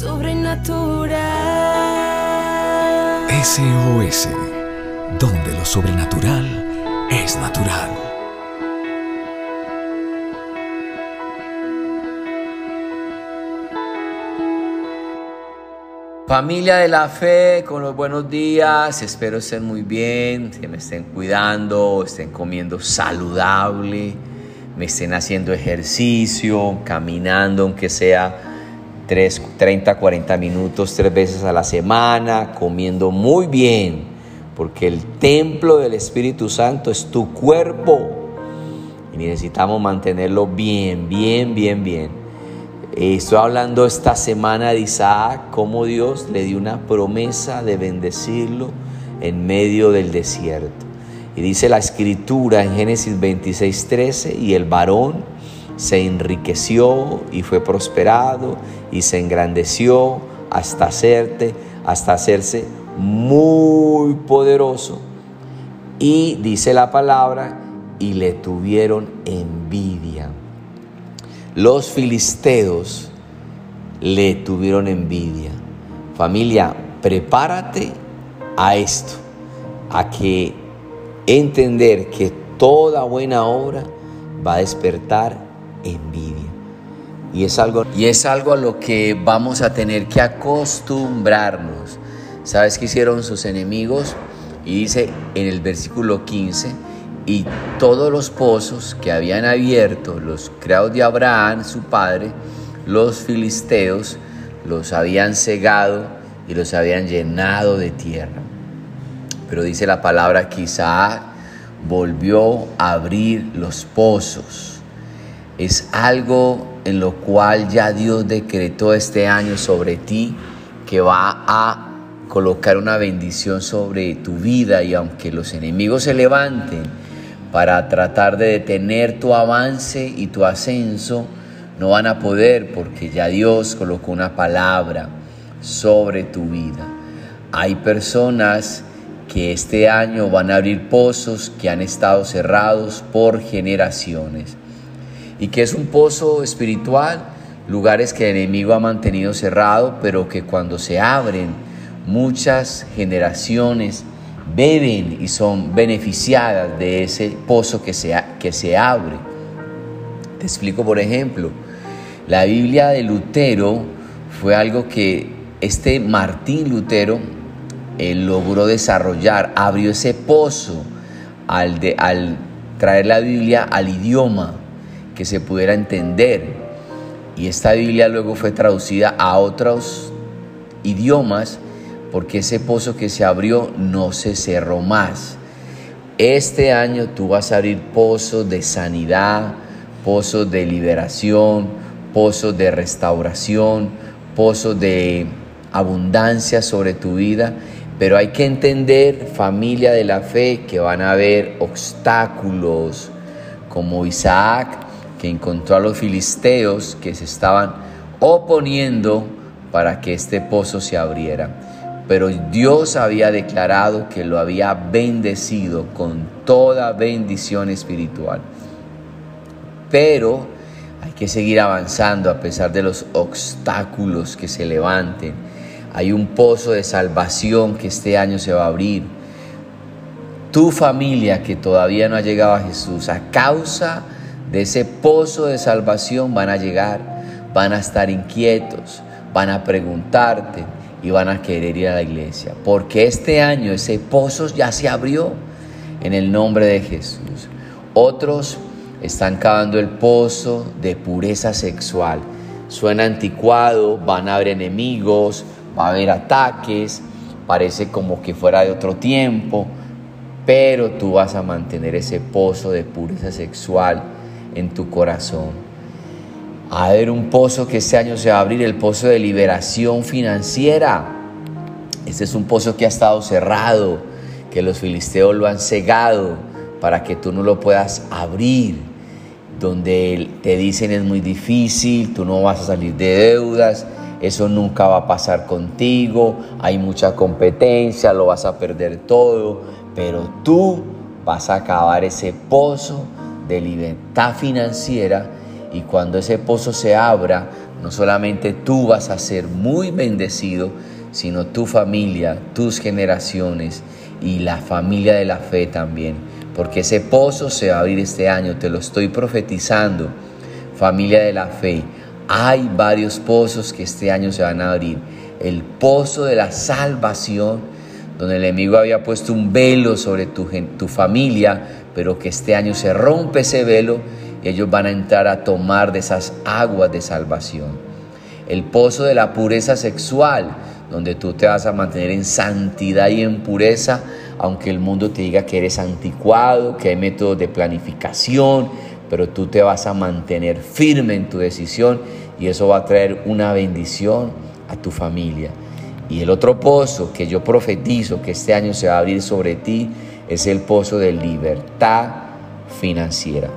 sobrenatural. SOS, donde lo sobrenatural es natural. Familia de la fe, con los buenos días, espero estén muy bien, que me estén cuidando, estén comiendo saludable, me estén haciendo ejercicio, caminando, aunque sea 3, 30, 40 minutos, tres veces a la semana, comiendo muy bien, porque el templo del Espíritu Santo es tu cuerpo y necesitamos mantenerlo bien, bien, bien, bien. Estoy hablando esta semana de Isaac, cómo Dios le dio una promesa de bendecirlo en medio del desierto. Y dice la escritura en Génesis 26, 13, y el varón se enriqueció y fue prosperado y se engrandeció hasta hacerte, hasta hacerse muy poderoso. Y dice la palabra, y le tuvieron envidia los filisteos le tuvieron envidia. Familia, prepárate a esto, a que entender que toda buena obra va a despertar envidia. Y es algo, y es algo a lo que vamos a tener que acostumbrarnos. ¿Sabes qué hicieron sus enemigos? Y dice en el versículo 15, y todos los pozos que habían abierto los creados de Abraham, su padre, los filisteos, los habían cegado y los habían llenado de tierra. Pero dice la palabra Isaac volvió a abrir los pozos. Es algo en lo cual ya Dios decretó este año sobre ti que va a colocar una bendición sobre tu vida y aunque los enemigos se levanten, para tratar de detener tu avance y tu ascenso, no van a poder porque ya Dios colocó una palabra sobre tu vida. Hay personas que este año van a abrir pozos que han estado cerrados por generaciones. ¿Y que es un pozo espiritual? Lugares que el enemigo ha mantenido cerrado, pero que cuando se abren, muchas generaciones beben y son beneficiadas de ese pozo que se, que se abre. Te explico, por ejemplo, la Biblia de Lutero fue algo que este Martín Lutero logró desarrollar, abrió ese pozo al, de, al traer la Biblia al idioma que se pudiera entender. Y esta Biblia luego fue traducida a otros idiomas porque ese pozo que se abrió no se cerró más. Este año tú vas a abrir pozos de sanidad, pozos de liberación, pozos de restauración, pozos de abundancia sobre tu vida. Pero hay que entender, familia de la fe, que van a haber obstáculos, como Isaac, que encontró a los filisteos que se estaban oponiendo para que este pozo se abriera pero Dios había declarado que lo había bendecido con toda bendición espiritual. Pero hay que seguir avanzando a pesar de los obstáculos que se levanten. Hay un pozo de salvación que este año se va a abrir. Tu familia que todavía no ha llegado a Jesús, a causa de ese pozo de salvación van a llegar, van a estar inquietos, van a preguntarte, y van a querer ir a la iglesia. Porque este año ese pozo ya se abrió en el nombre de Jesús. Otros están cavando el pozo de pureza sexual. Suena anticuado, van a haber enemigos, va a haber ataques, parece como que fuera de otro tiempo, pero tú vas a mantener ese pozo de pureza sexual en tu corazón a haber un pozo que este año se va a abrir, el pozo de liberación financiera. Este es un pozo que ha estado cerrado, que los filisteos lo han cegado para que tú no lo puedas abrir, donde te dicen es muy difícil, tú no vas a salir de deudas, eso nunca va a pasar contigo, hay mucha competencia, lo vas a perder todo, pero tú vas a acabar ese pozo de libertad financiera y cuando ese pozo se abra, no solamente tú vas a ser muy bendecido, sino tu familia, tus generaciones y la familia de la fe también. Porque ese pozo se va a abrir este año, te lo estoy profetizando, familia de la fe. Hay varios pozos que este año se van a abrir. El pozo de la salvación, donde el enemigo había puesto un velo sobre tu, tu familia, pero que este año se rompe ese velo y ellos van a entrar a tomar de esas aguas de salvación. El pozo de la pureza sexual, donde tú te vas a mantener en santidad y en pureza, aunque el mundo te diga que eres anticuado, que hay métodos de planificación, pero tú te vas a mantener firme en tu decisión y eso va a traer una bendición a tu familia. Y el otro pozo que yo profetizo que este año se va a abrir sobre ti es el pozo de libertad financiera.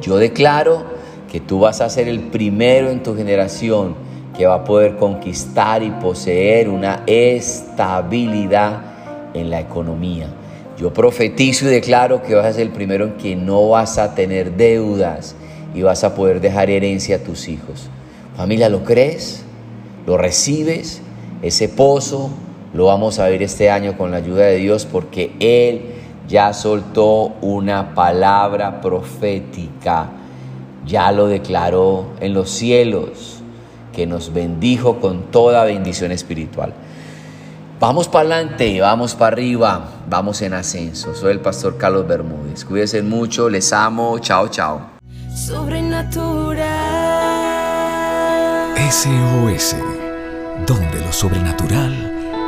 Yo declaro que tú vas a ser el primero en tu generación que va a poder conquistar y poseer una estabilidad en la economía. Yo profetizo y declaro que vas a ser el primero en que no vas a tener deudas y vas a poder dejar herencia a tus hijos. Familia, ¿lo crees? ¿Lo recibes? Ese pozo lo vamos a ver este año con la ayuda de Dios porque Él ya soltó una palabra profética, ya lo declaró en los cielos, que nos bendijo con toda bendición espiritual. Vamos para adelante, vamos para arriba, vamos en ascenso. Soy el pastor Carlos Bermúdez. Cuídense mucho, les amo, chao, chao. Sobrenatural. SOS donde lo sobrenatural